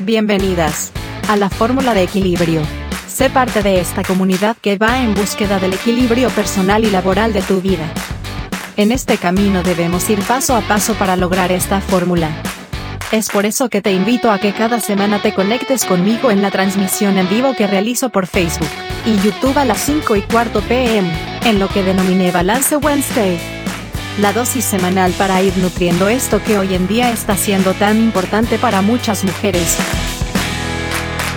Bienvenidas a la Fórmula de Equilibrio. Sé parte de esta comunidad que va en búsqueda del equilibrio personal y laboral de tu vida. En este camino debemos ir paso a paso para lograr esta fórmula. Es por eso que te invito a que cada semana te conectes conmigo en la transmisión en vivo que realizo por Facebook y YouTube a las 5 y cuarto pm, en lo que denominé Balance Wednesday. La dosis semanal para ir nutriendo esto que hoy en día está siendo tan importante para muchas mujeres.